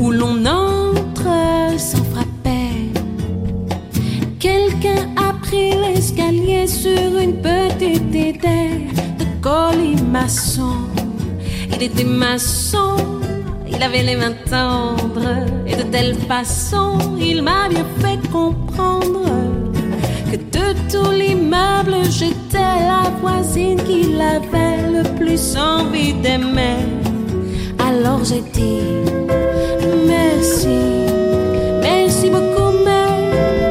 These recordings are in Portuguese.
Où l'on entre sans frapper. Quelqu'un a pris l'escalier sur une petite idée de colimaçon. Il était maçon, il avait les mains tendres, et de telle façon il m'a bien fait comprendre que de tout l'immeuble, j'étais la voisine qu'il avait le plus envie d'aimer. Alors j'ai dit merci, merci beaucoup, mais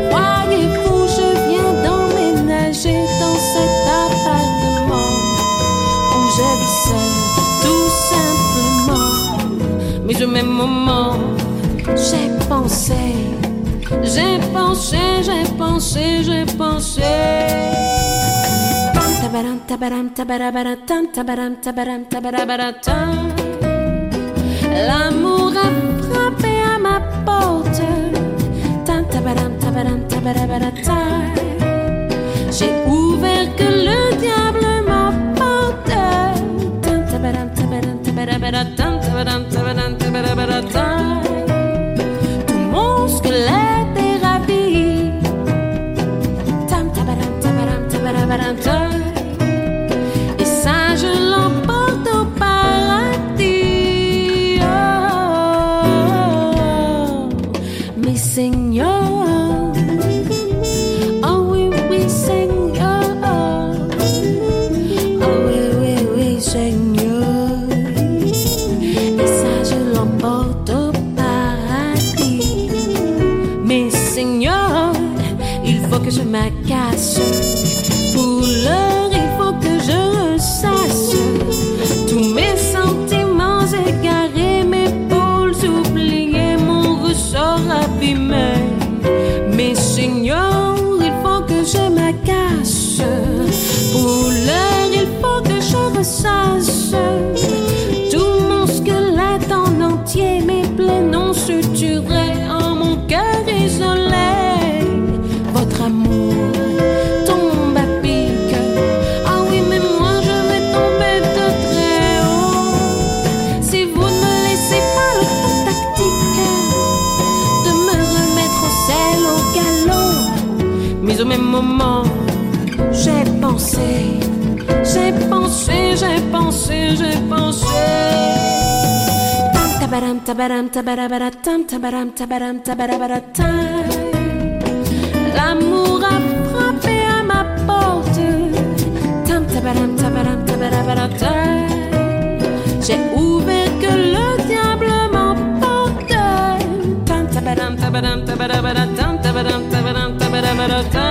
voyez-vous, je viens d'emménager dans cet appartement où je vis seule, tout simplement. Mais au même moment, j'ai pensé. J'ai pensé, j'ai pensé, j'ai pensé. Tabaram, tabaram, tabaram. L'amour a frappé à ma porte. J'ai ouvert que le diable m'emporte. Tabaram, tabaram, tabarabaratam, tabaram, tabaram, tabarabaratam. L'amour a frappé à ma porte. Tam, tabaram, tabaram, tabarabaratam. J'ai ouvert que le diable m'emporte. Tam, tabaram, tabaram, tabarabaratam, tabaram, tabaram, tabarabaratam.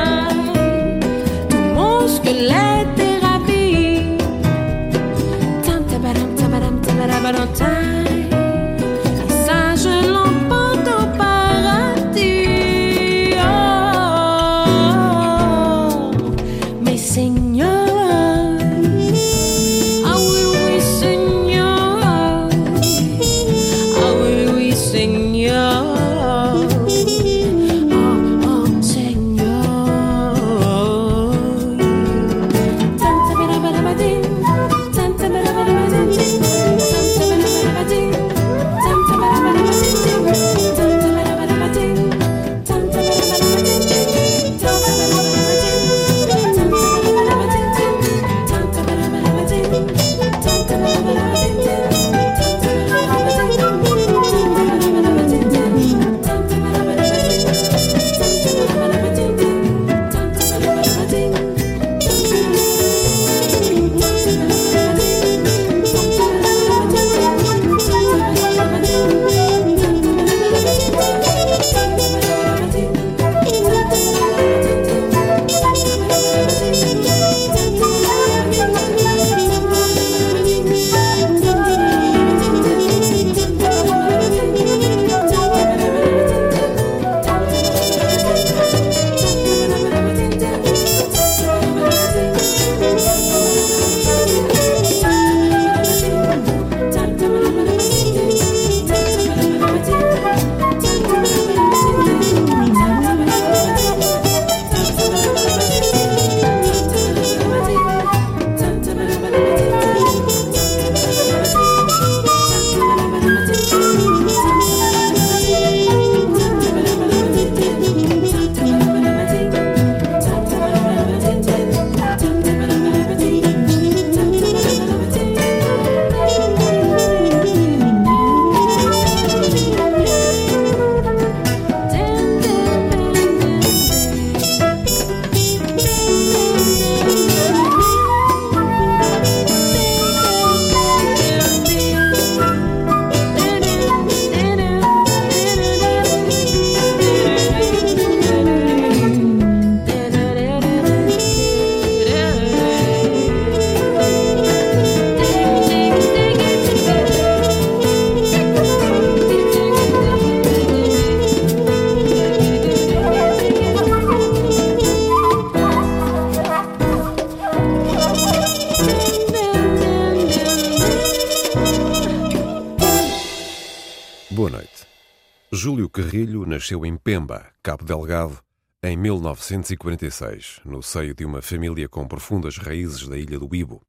Nasceu em Pemba, Cabo Delgado, em 1946, no seio de uma família com profundas raízes da ilha do Ibo.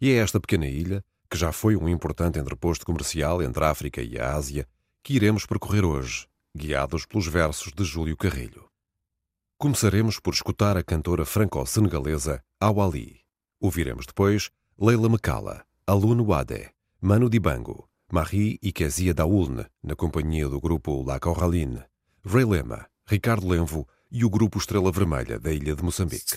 E é esta pequena ilha, que já foi um importante entreposto comercial entre a África e a Ásia, que iremos percorrer hoje, guiados pelos versos de Júlio Carrilho. Começaremos por escutar a cantora franco-senegalesa Awali. Ouviremos depois Leila Mekala, Alun Wade, Manu Dibango, Marie e Kezia Daulne, na companhia do grupo La Corraline, Ray Lema, Ricardo Lenvo e o grupo Estrela Vermelha da ilha de Moçambique.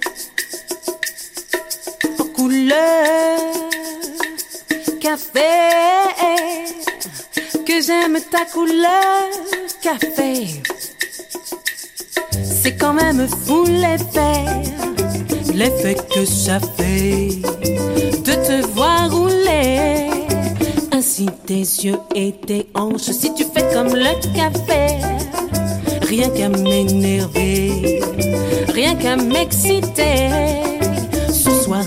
couleur café. Que j'aime ta couleur café. C'est quand même fou l'effet, l'effet que ça fait de te voir rouler. Ainsi tes yeux et tes hanches, si tu fais comme le café, rien qu'à m'énerver, rien qu'à m'exciter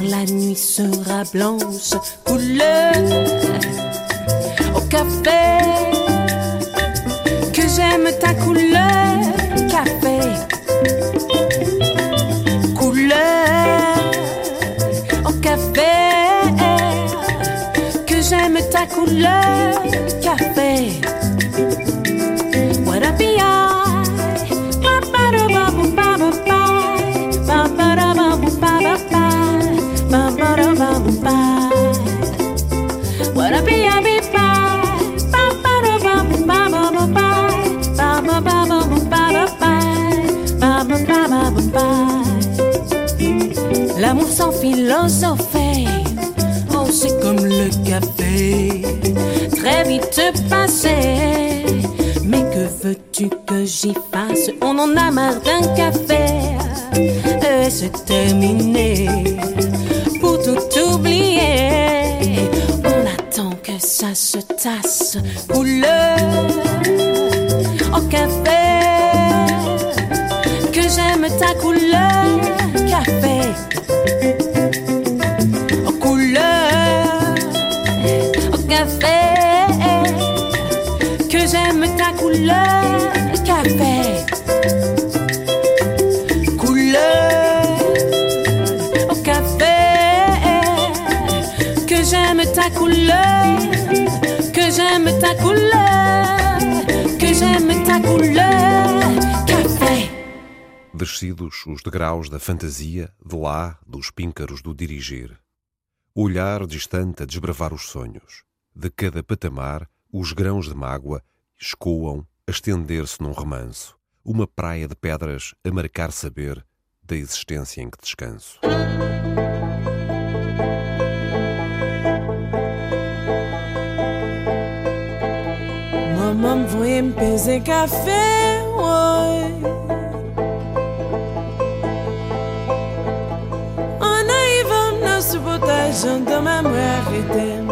la nuit sera blanche, couleur au café. Que j'aime ta couleur, j'aime ta couleur. Que j'aime ta couleur. Que j'aime ta couleur. Café. Descidos os degraus da fantasia, de lá, dos píncaros do dirigir. O olhar distante a desbravar os sonhos. De cada patamar, os grãos de mágoa escoam a estender-se num remanso, uma praia de pedras a marcar saber da existência em que descanso. mpeze kafe woy. An aivam nan supotaj jan daman mwen arretem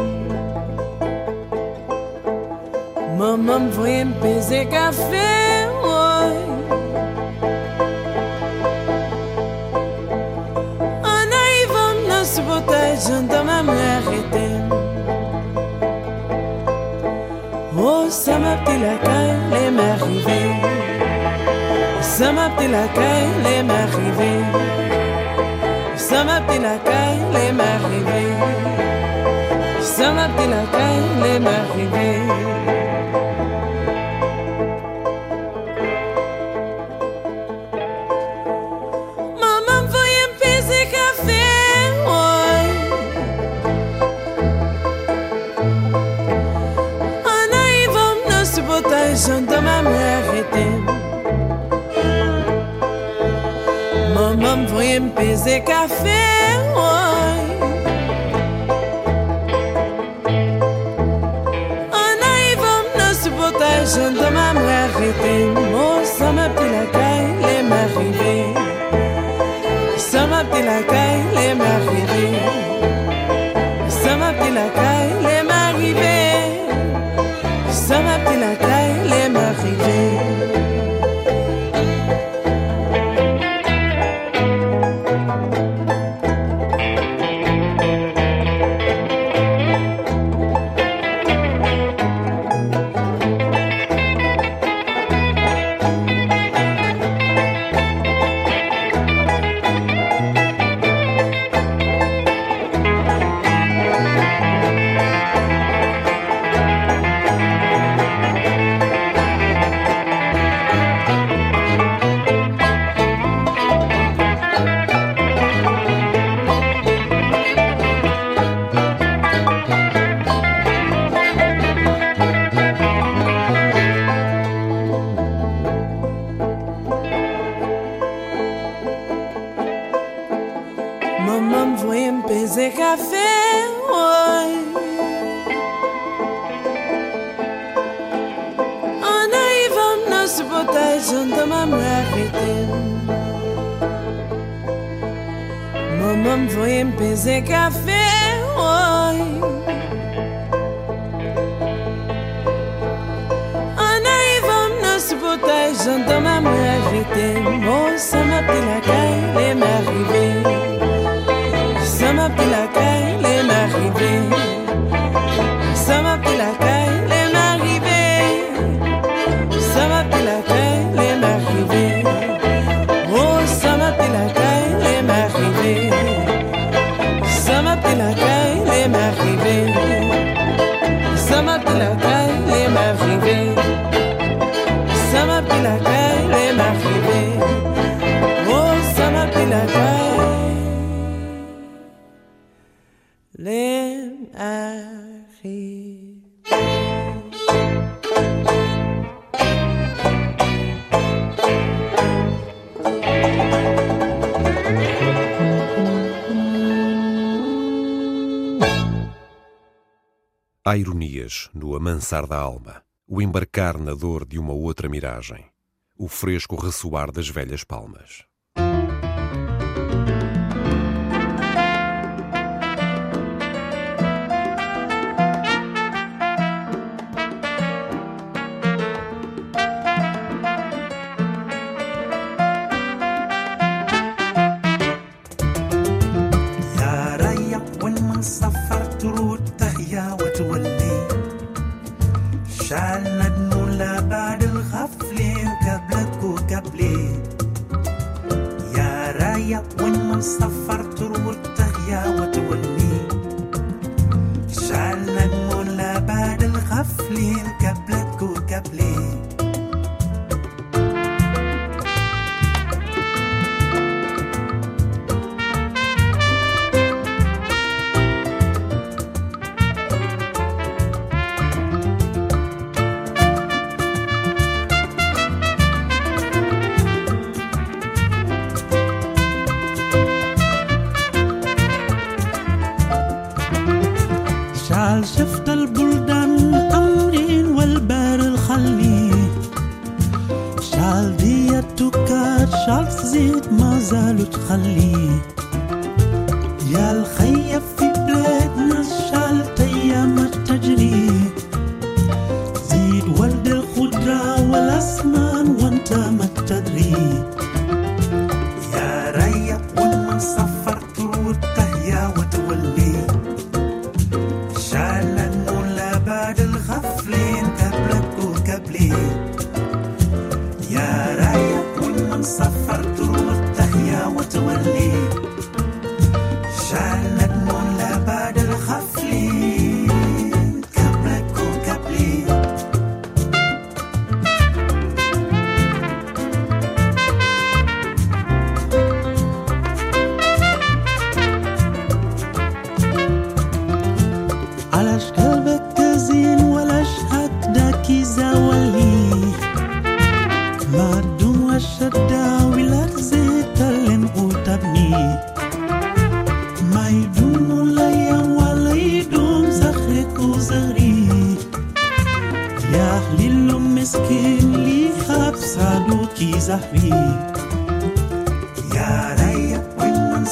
Maman mvoye mpeze kafe woy. An aivam nan supotaj jan daman mwen ça m'a petit la caille, les m'arriver. Ça m'a petit la caille, les m'arriver. Ça m'a petit la caille, les m'arriver. fazer café. Há ironias no amansar da alma, o embarcar na dor de uma outra miragem, o fresco ressoar das velhas palmas. تعال شفت البلدان أمرين والبار الخلي. شال دي التكار شال زيت ما زالوا تخلي. يا الخير kizahri Ya rayya, when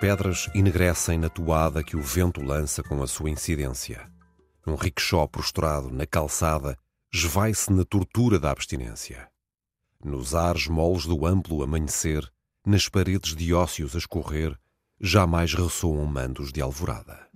pedras enegrecem na toada que o vento lança com a sua incidência. Um rickshaw prostrado na calçada esvai-se na tortura da abstinência. Nos ares moles do amplo amanhecer, nas paredes de ócios a escorrer, jamais ressoam mandos de alvorada.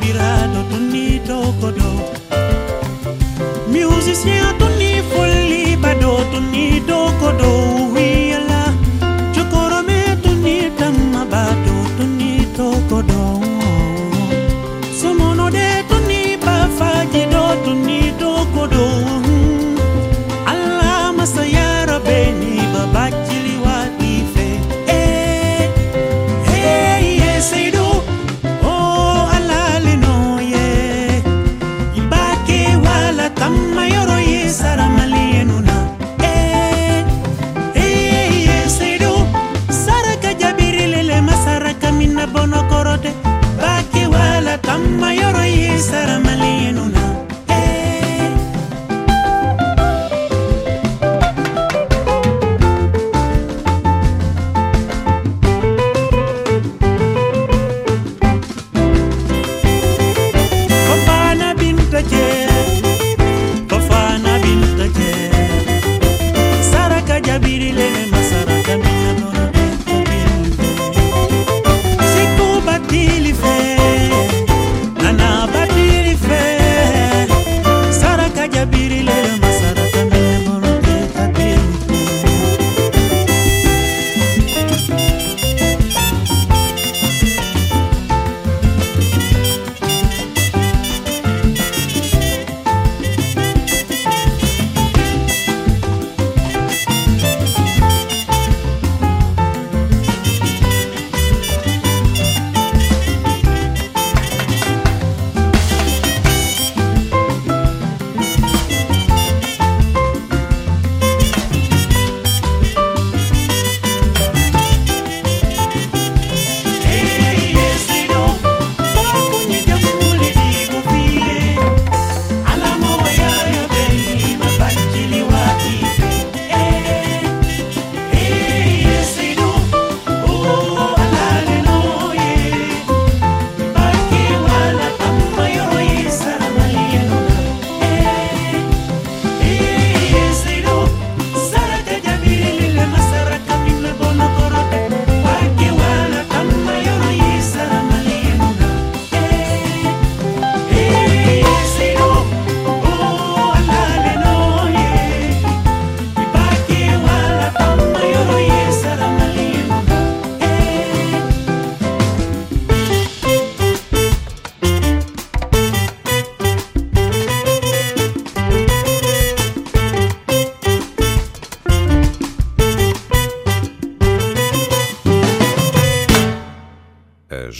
Musician. musicien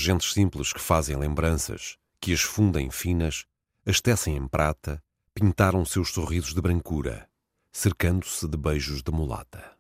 gentes simples que fazem lembranças, que as fundem finas, as tecem em prata, pintaram seus sorrisos de brancura, cercando-se de beijos de mulata.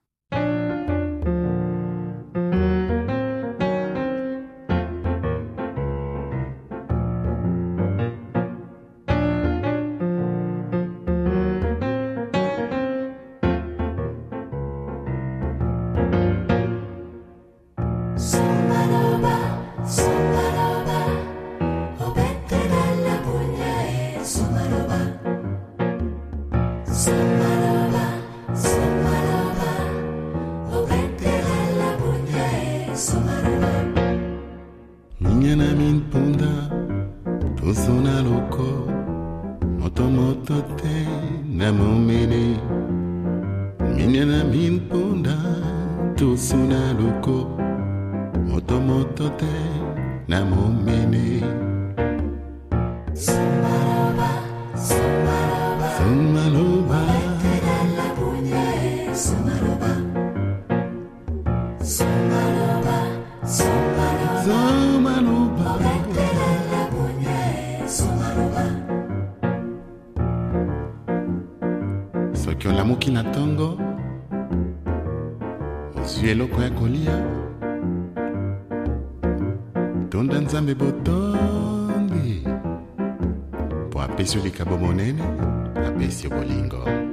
kwe kolia. Tonda nzambe botombi mpo apesi yo likabo monene apesi yo bolingo.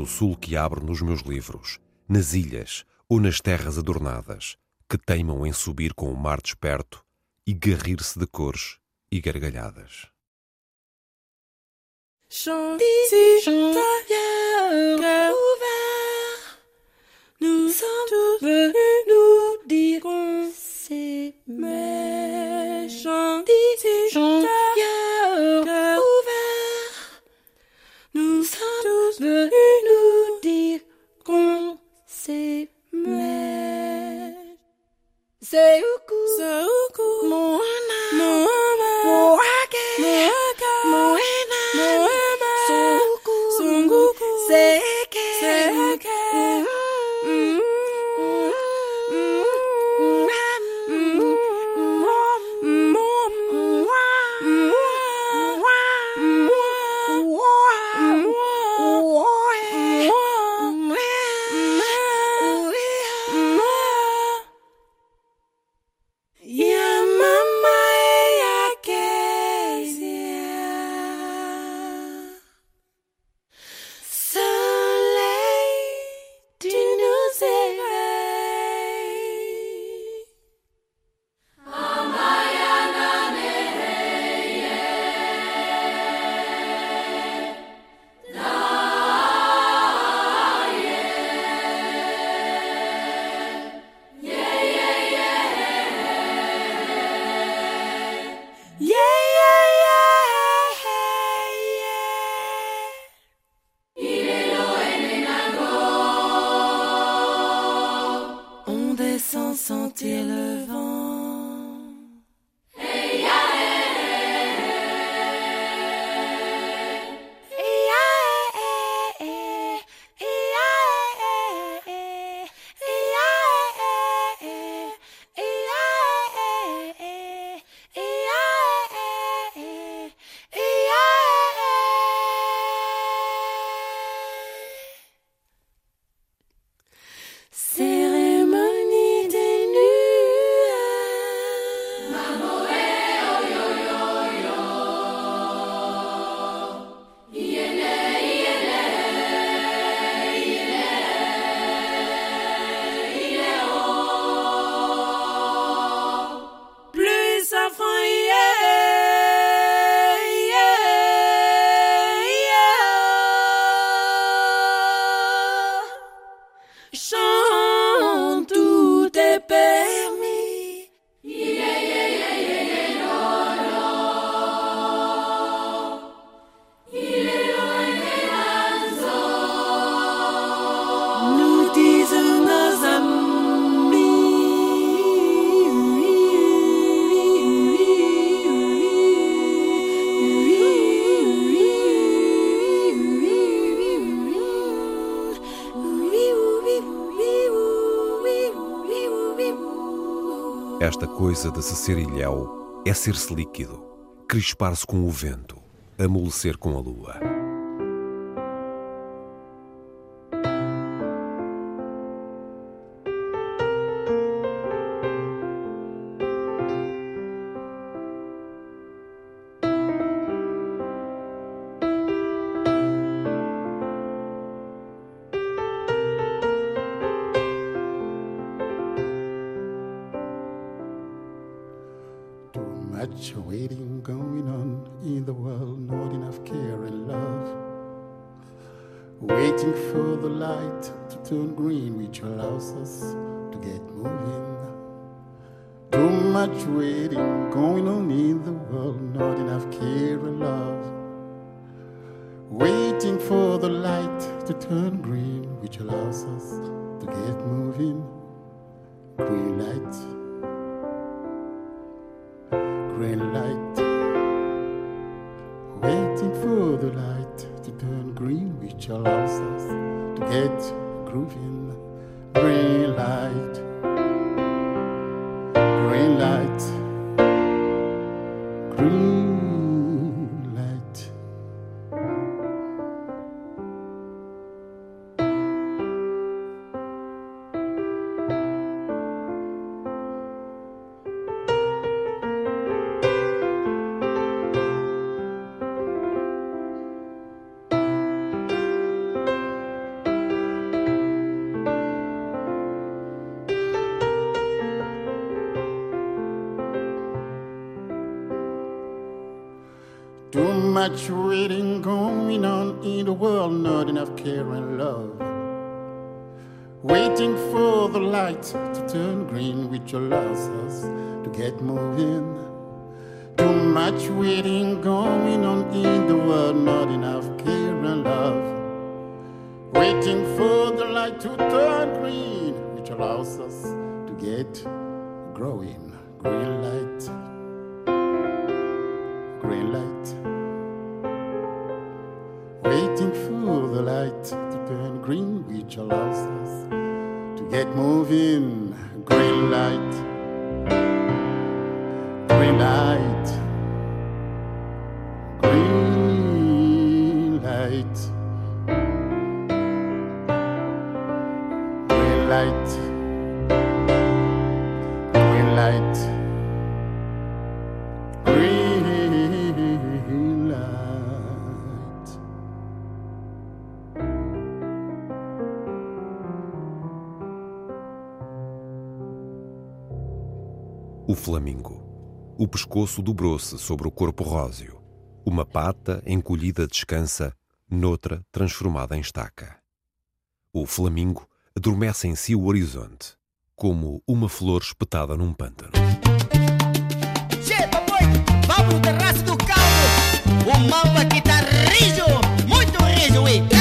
O sul que abro nos meus livros, nas ilhas ou nas terras adornadas, que teimam em subir com o mar desperto e garrir-se de cores e gargalhadas. Nous sommes venus nous dire qu'on s'aimait. Chant coisa de se ser ilhéu é ser-se líquido, crispar-se com o vento, amolecer com a lua. Much waiting going on in the world, not enough care and love. Waiting for the light to turn green, which allows us to get moving. Too much waiting going on in the world, not enough care and love. Waiting for the light to turn green, which allows us to get moving. Too much waiting going on in the world, not enough care and love. Waiting for the light to turn green, which allows us to get moving. Too much waiting going on in the world, not enough care and love. Waiting for the light to turn green, which allows us to get growing. Green light, green light. O pescoço dobrou-se sobre o corpo róseo. Uma pata encolhida descansa, noutra transformada em estaca. O flamingo adormece em si o horizonte, como uma flor espetada num pântano. Vamos no terraço do caldo. O mal aqui tá rijo, muito rijo, ui.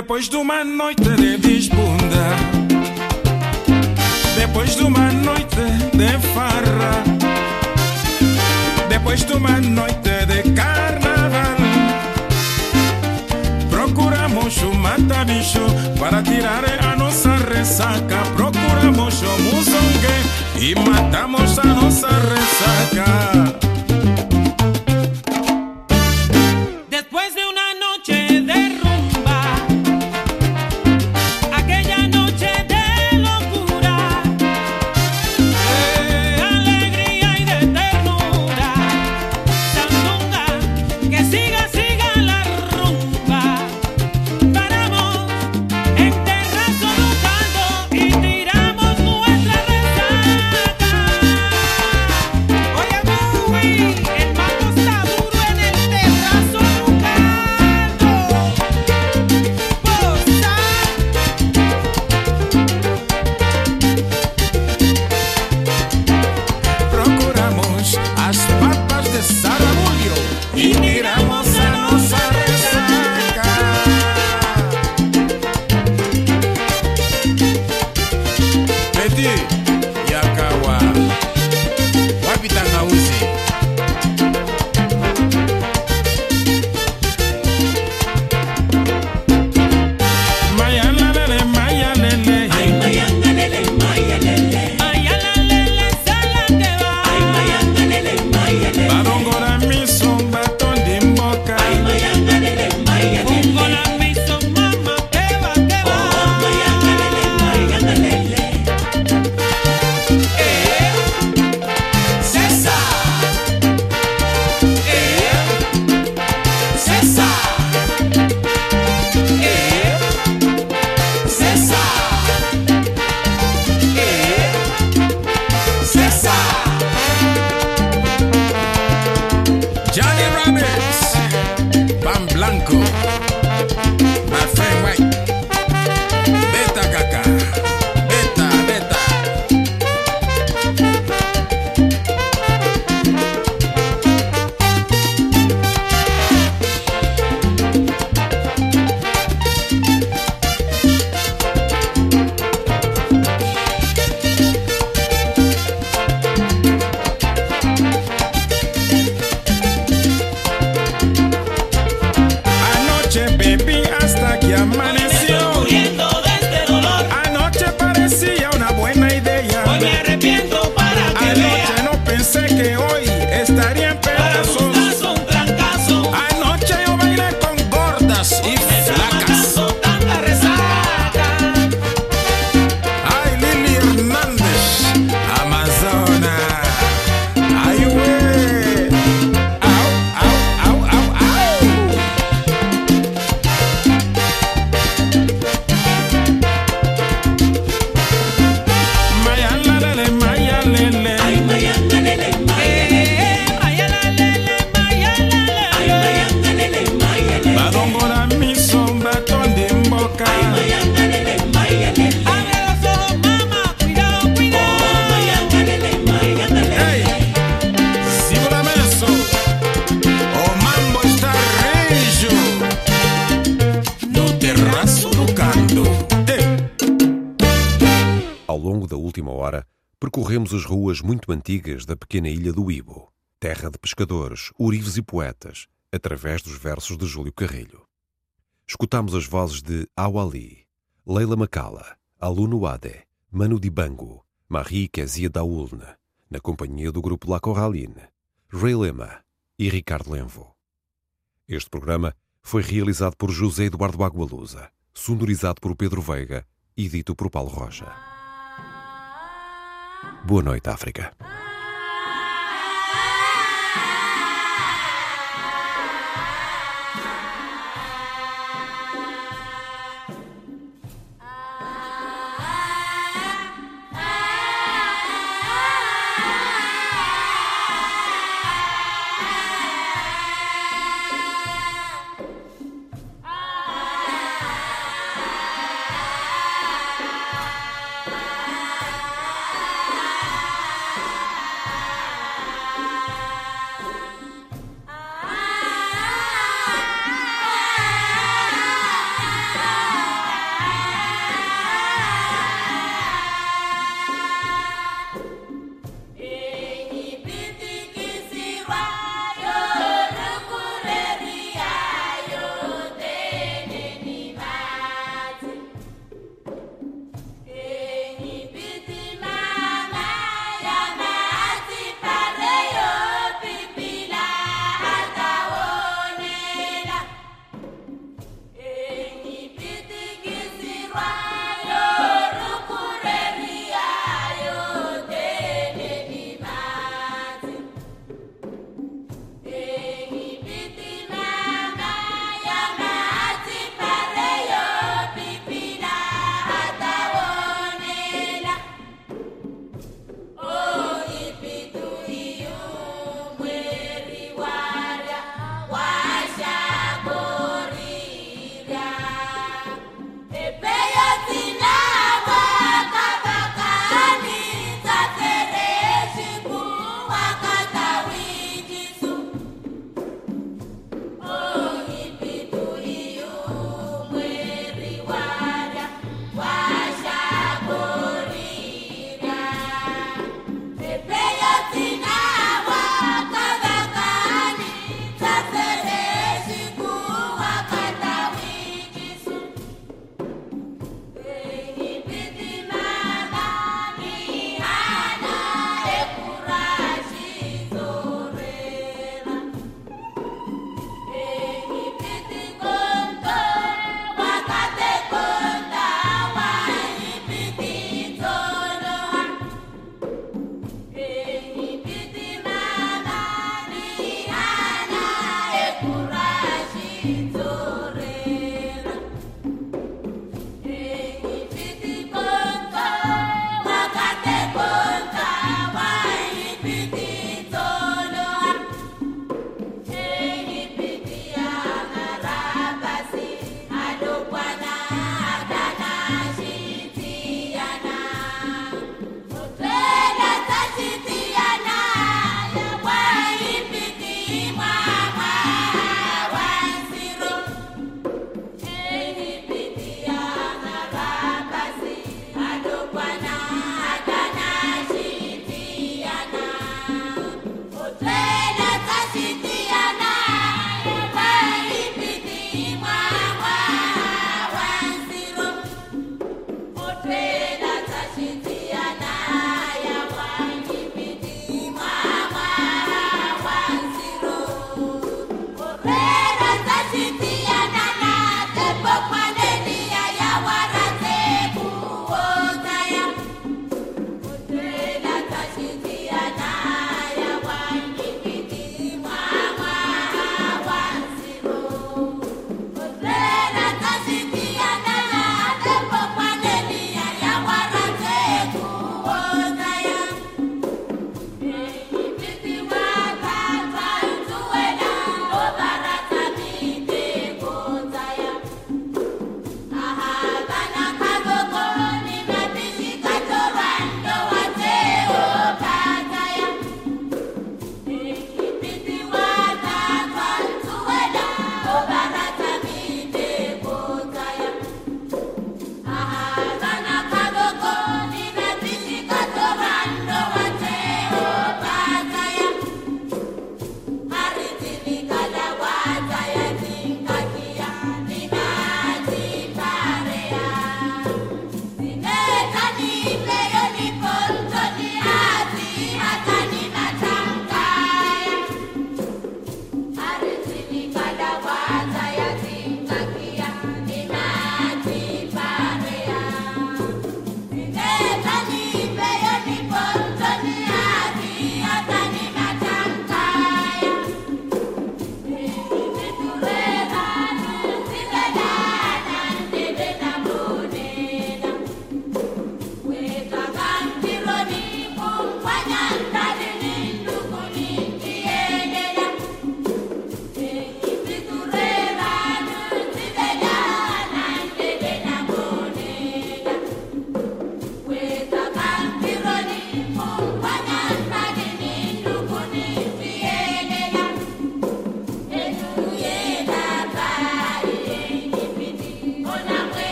Depois de uma noite de desbunda. Depois de uma noite de farra. Depois de uma noite de carnaval. Procuramos o mata-bicho Para tirar a nossa ressaca. Procuramos o muzongue E matamos a nossa ressaca. Después de percorremos as ruas muito antigas da pequena ilha do Ibo, terra de pescadores, urives e poetas, através dos versos de Júlio Carrilho. Escutámos as vozes de Awali, Leila Macala, Aluno Ade, Manu Dibango, Marie Kezia Daulne, na companhia do grupo La Corraline, Ray Lema e Ricardo Lenvo. Este programa foi realizado por José Eduardo Agualusa, sonorizado por Pedro Veiga e dito por Paulo Rocha. Boa noite, África.